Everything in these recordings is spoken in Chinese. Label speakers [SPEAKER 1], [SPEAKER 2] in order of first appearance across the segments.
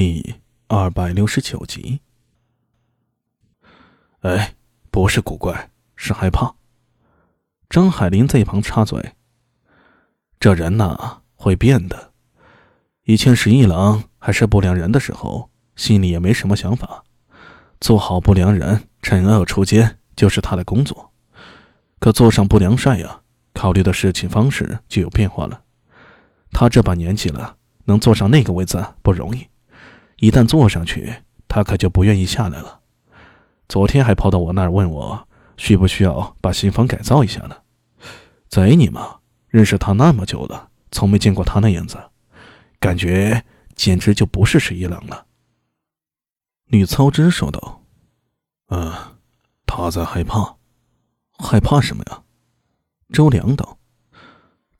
[SPEAKER 1] 第二百六十九集。哎，不是古怪，是害怕。张海林在一旁插嘴：“这人呐，会变的。以前十一郎还是不良人的时候，心里也没什么想法，做好不良人，惩恶除奸就是他的工作。可做上不良帅呀，考虑的事情方式就有变化了。他这把年纪了，能坐上那个位子不容易。”一旦坐上去，他可就不愿意下来了。昨天还跑到我那儿问我，需不需要把新房改造一下呢？贼你妈！认识他那么久了，从没见过他那样子，感觉简直就不是十一郎了。吕操之说道：“嗯，他在害怕，害怕什么呀？”周良道：“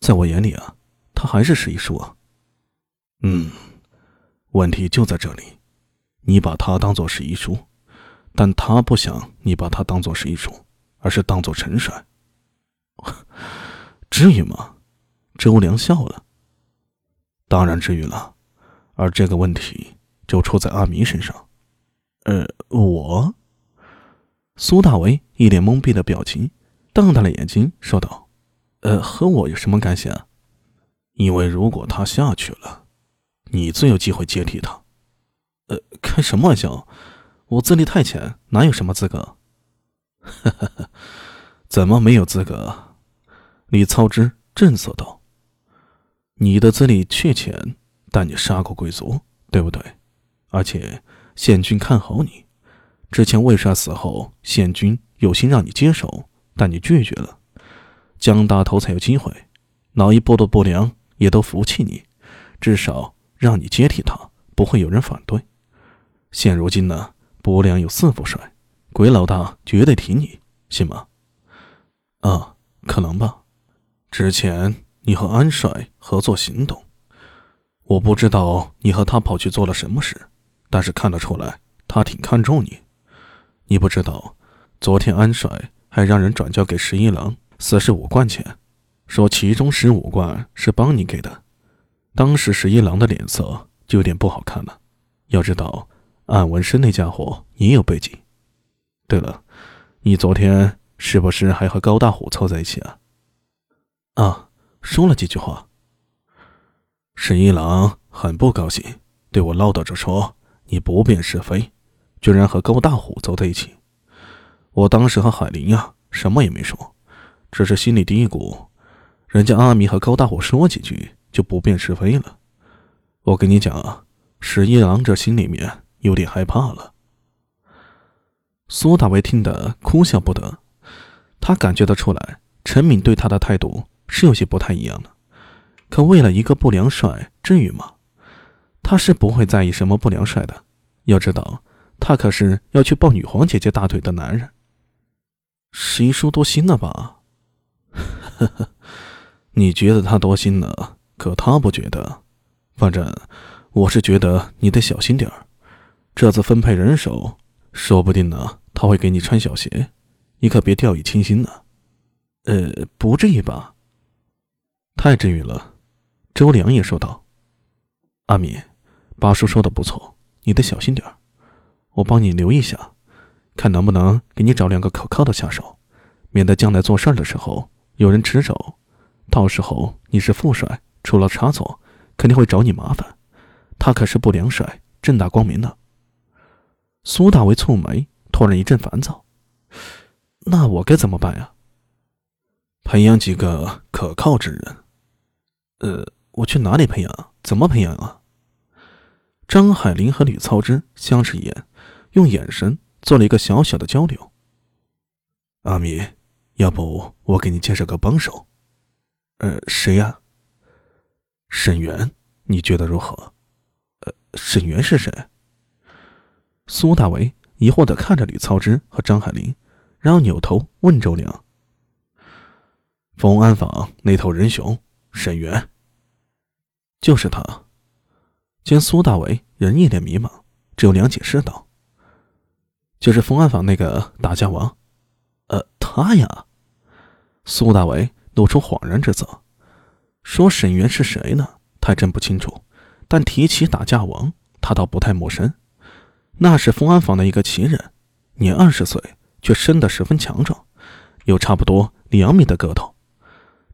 [SPEAKER 1] 在我眼里啊，他还是十一叔啊。”嗯。问题就在这里，你把他当做是遗书，但他不想你把他当做是遗书，而是当做陈帅。至于吗？周良笑了。当然至于了，而这个问题就出在阿弥身上。呃，我？苏大为一脸懵逼的表情，瞪大了眼睛说道：“呃，和我有什么干系啊？因为如果他下去了。”你最有机会接替他，呃，开什么玩笑？我资历太浅，哪有什么资格？怎么没有资格？李操之震色道：“你的资历确浅，但你杀过贵族，对不对？而且县君看好你，之前魏帅死后，县君有心让你接手，但你拒绝了。江大头才有机会，哪一波的不良也都服气你，至少。”让你接替他，不会有人反对。现如今呢，伯良有四副帅，鬼老大绝对挺你，信吗？啊，可能吧。之前你和安帅合作行动，我不知道你和他跑去做了什么事，但是看得出来他挺看重你。你不知道，昨天安帅还让人转交给十一郎四十五贯钱，说其中十五贯是帮你给的。当时十一郎的脸色就有点不好看了。要知道，安文生那家伙也有背景。对了，你昨天是不是还和高大虎凑在一起啊？啊，说了几句话。十一郎很不高兴，对我唠叨着说：“你不辨是非，居然和高大虎走在一起。”我当时和海林呀，什么也没说，只是心里嘀咕：人家阿弥和高大虎说几句。就不辨是非了。我跟你讲啊，十一郎这心里面有点害怕了。苏大为听得哭笑不得，他感觉得出来，陈敏对他的态度是有些不太一样的。可为了一个不良帅，至于吗？他是不会在意什么不良帅的。要知道，他可是要去抱女皇姐姐大腿的男人。十一叔多心了吧？呵呵，你觉得他多心了？可他不觉得，反正我是觉得你得小心点儿。这次分配人手，说不定呢他会给你穿小鞋，你可别掉以轻心呢。呃，不至于吧？太至于了。周良也说道：“阿米，八叔说的不错，你得小心点儿。我帮你留意一下，看能不能给你找两个可靠的下手，免得将来做事儿的时候有人吃手。到时候你是副帅。”出了差错，肯定会找你麻烦。他可是不良帅，正大光明的。苏大为蹙眉，突然一阵烦躁。那我该怎么办呀？培养几个可靠之人。呃，我去哪里培养？怎么培养啊？张海林和吕操之相视一眼，用眼神做了一个小小的交流。阿米，要不我给你介绍个帮手？呃，谁呀？沈源，你觉得如何？呃，沈源是谁？苏大为疑惑的看着吕操之和张海林，然后扭头问周良：“丰安坊那头人熊，沈源，就是他。”见苏大为人一脸迷茫，周良解释道：“就是丰安坊那个打架王，呃，他呀。”苏大为露出恍然之色。说沈源是谁呢？他真不清楚，但提起打架王，他倒不太陌生。那是丰安坊的一个奇人，年二十岁，却生得十分强壮，有差不多两米的个头。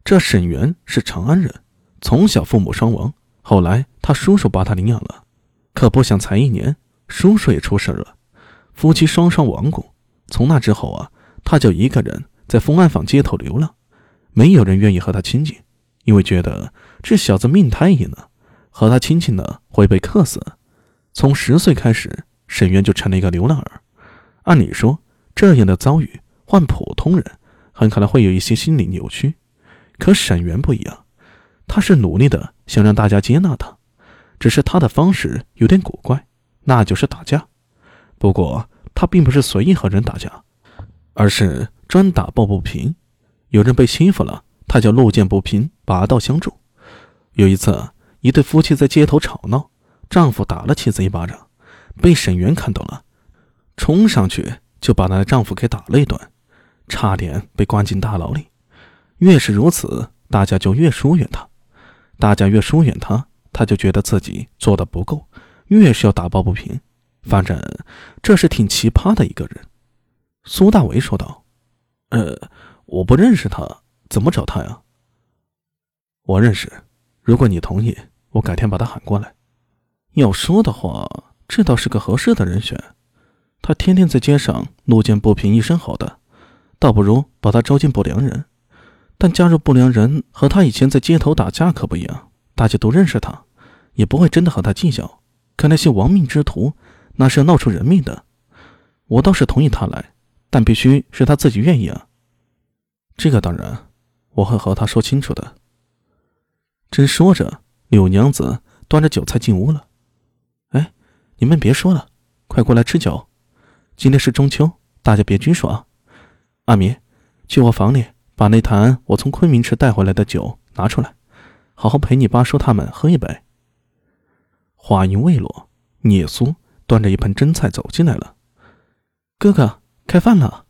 [SPEAKER 1] 这沈源是长安人，从小父母双亡，后来他叔叔把他领养了，可不想才一年，叔叔也出事了，夫妻双双亡故。从那之后啊，他就一个人在丰安坊街头流浪，没有人愿意和他亲近，因为觉得这小子命太硬了，和他亲近了会被克死。从十岁开始。沈渊就成了一个流浪儿。按理说，这样的遭遇换普通人很可能会有一些心理扭曲，可沈渊不一样，他是努力的想让大家接纳他，只是他的方式有点古怪，那就是打架。不过他并不是随意和人打架，而是专打抱不平。有人被欺负了，他就路见不平，拔刀相助。有一次，一对夫妻在街头吵闹，丈夫打了妻子一巴掌。被沈源看到了，冲上去就把她的丈夫给打了一顿，差点被关进大牢里。越是如此，大家就越疏远他，大家越疏远他，他就觉得自己做的不够，越是要打抱不平。反正这是挺奇葩的一个人。苏大为说道：“呃，我不认识他，怎么找他呀？”我认识，如果你同意，我改天把他喊过来。要说的话。这倒是个合适的人选，他天天在街上路见不平一声吼的，倒不如把他招进不良人。但加入不良人和他以前在街头打架可不一样，大家都认识他，也不会真的和他计较。可那些亡命之徒，那是要闹出人命的。我倒是同意他来，但必须是他自己愿意啊。这个当然，我会和他说清楚的。正说着，柳娘子端着酒菜进屋了。哎你们别说了，快过来吃酒。今天是中秋，大家别拘束啊。阿弥，去我房里把那坛我从昆明池带回来的酒拿出来，好好陪你八叔他们喝一杯。话音未落，聂苏端着一盆蒸菜走进来了。哥哥，开饭了。